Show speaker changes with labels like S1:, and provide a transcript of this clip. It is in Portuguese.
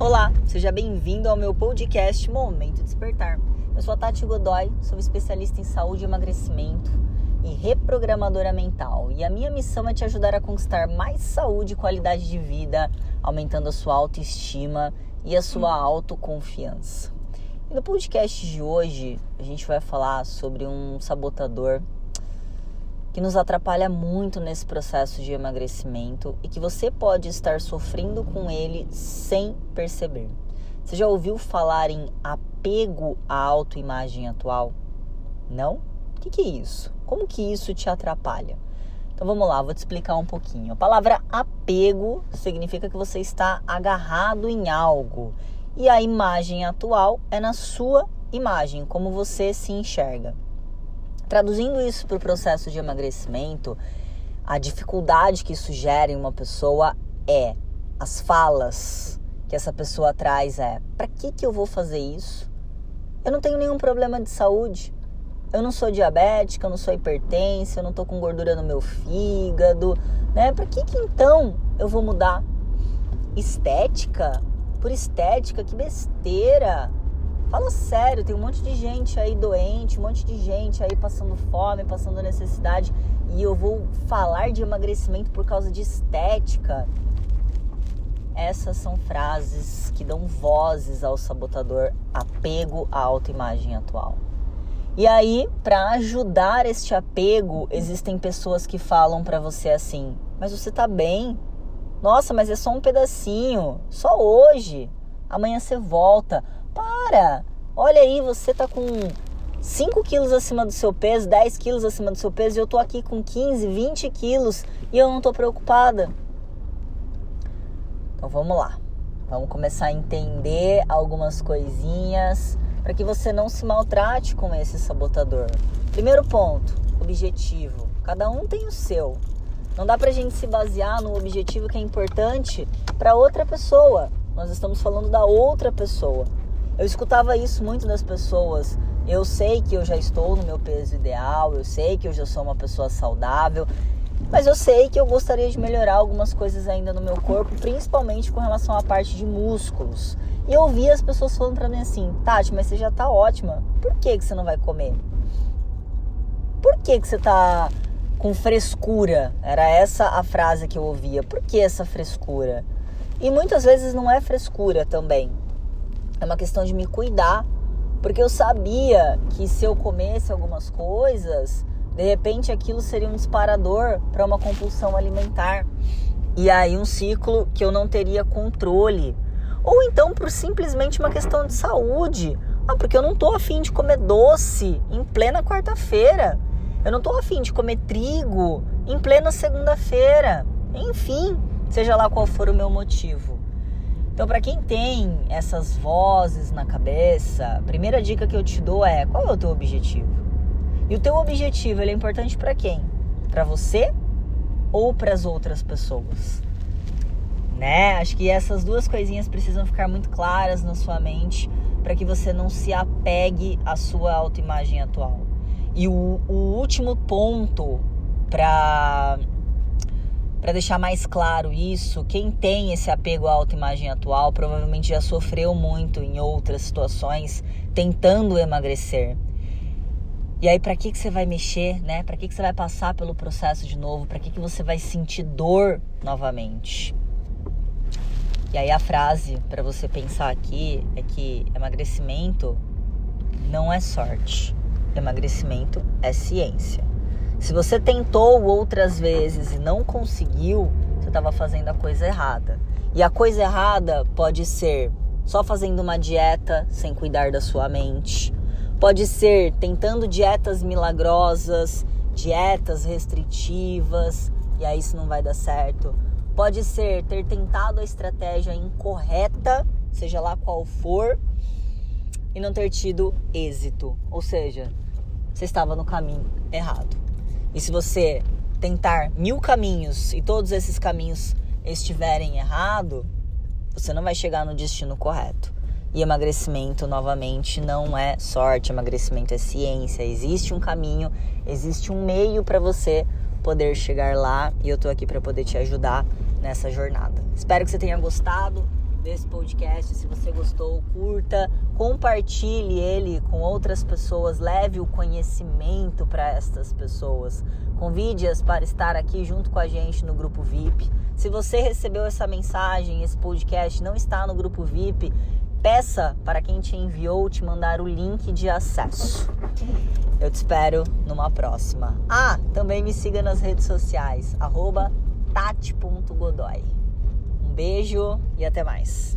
S1: Olá, seja bem-vindo ao meu podcast Momento Despertar. Eu sou a Tati Godoy, sou especialista em saúde e emagrecimento e reprogramadora mental. E a minha missão é te ajudar a conquistar mais saúde e qualidade de vida, aumentando a sua autoestima e a sua autoconfiança. E no podcast de hoje, a gente vai falar sobre um sabotador que nos atrapalha muito nesse processo de emagrecimento e que você pode estar sofrendo com ele sem perceber. Você já ouviu falar em apego à autoimagem atual? Não? O que, que é isso? Como que isso te atrapalha? Então vamos lá, vou te explicar um pouquinho. A palavra apego significa que você está agarrado em algo e a imagem atual é na sua imagem, como você se enxerga. Traduzindo isso para o processo de emagrecimento, a dificuldade que isso gera em uma pessoa é as falas que essa pessoa traz é: para que que eu vou fazer isso? Eu não tenho nenhum problema de saúde. Eu não sou diabética, eu não sou hipertensa, eu não tô com gordura no meu fígado, né? Para que que então eu vou mudar? Estética? Por estética, que besteira! Fala sério, tem um monte de gente aí doente, um monte de gente aí passando fome, passando necessidade, e eu vou falar de emagrecimento por causa de estética. Essas são frases que dão vozes ao sabotador apego à autoimagem atual. E aí, para ajudar este apego, existem pessoas que falam para você assim: "Mas você tá bem? Nossa, mas é só um pedacinho, só hoje. Amanhã você volta. Para! Olha aí, você tá com 5 quilos acima do seu peso, 10 quilos acima do seu peso, e eu tô aqui com 15, 20 quilos e eu não tô preocupada. Então vamos lá. Vamos começar a entender algumas coisinhas para que você não se maltrate com esse sabotador. Primeiro ponto, objetivo. Cada um tem o seu. Não dá pra gente se basear no objetivo que é importante para outra pessoa. Nós estamos falando da outra pessoa. Eu escutava isso muito das pessoas. Eu sei que eu já estou no meu peso ideal, eu sei que eu já sou uma pessoa saudável, mas eu sei que eu gostaria de melhorar algumas coisas ainda no meu corpo, principalmente com relação à parte de músculos. E eu ouvia as pessoas falando para mim assim: Tati, mas você já tá ótima, por que, que você não vai comer? Por que, que você tá com frescura? Era essa a frase que eu ouvia. Por que essa frescura? E muitas vezes não é frescura também é uma questão de me cuidar. Porque eu sabia que se eu comesse algumas coisas, de repente aquilo seria um disparador para uma compulsão alimentar. E aí um ciclo que eu não teria controle. Ou então por simplesmente uma questão de saúde. Ah, porque eu não tô afim de comer doce em plena quarta-feira. Eu não tô afim de comer trigo em plena segunda-feira. Enfim, seja lá qual for o meu motivo. Então, para quem tem essas vozes na cabeça, a primeira dica que eu te dou é: qual é o teu objetivo? E o teu objetivo ele é importante para quem? Para você ou para as outras pessoas? Né? Acho que essas duas coisinhas precisam ficar muito claras na sua mente para que você não se apegue à sua autoimagem atual. E o, o último ponto para para deixar mais claro isso, quem tem esse apego à autoimagem atual provavelmente já sofreu muito em outras situações tentando emagrecer. E aí, para que, que você vai mexer, né? Para que, que você vai passar pelo processo de novo? Para que, que você vai sentir dor novamente? E aí, a frase para você pensar aqui é que emagrecimento não é sorte, emagrecimento é ciência. Se você tentou outras vezes e não conseguiu, você estava fazendo a coisa errada. E a coisa errada pode ser só fazendo uma dieta sem cuidar da sua mente. Pode ser tentando dietas milagrosas, dietas restritivas, e aí isso não vai dar certo. Pode ser ter tentado a estratégia incorreta, seja lá qual for, e não ter tido êxito. Ou seja, você estava no caminho errado. E se você tentar mil caminhos e todos esses caminhos estiverem errado, você não vai chegar no destino correto. E emagrecimento, novamente, não é sorte, emagrecimento é ciência. Existe um caminho, existe um meio para você poder chegar lá e eu tô aqui para poder te ajudar nessa jornada. Espero que você tenha gostado desse podcast. Se você gostou, curta, compartilhe ele com outras pessoas, leve o conhecimento para estas pessoas. Convide-as para estar aqui junto com a gente no grupo VIP. Se você recebeu essa mensagem, esse podcast não está no grupo VIP, peça para quem te enviou te mandar o link de acesso. Eu te espero numa próxima. Ah, também me siga nas redes sociais, arroba tati.godoy. Beijo e até mais.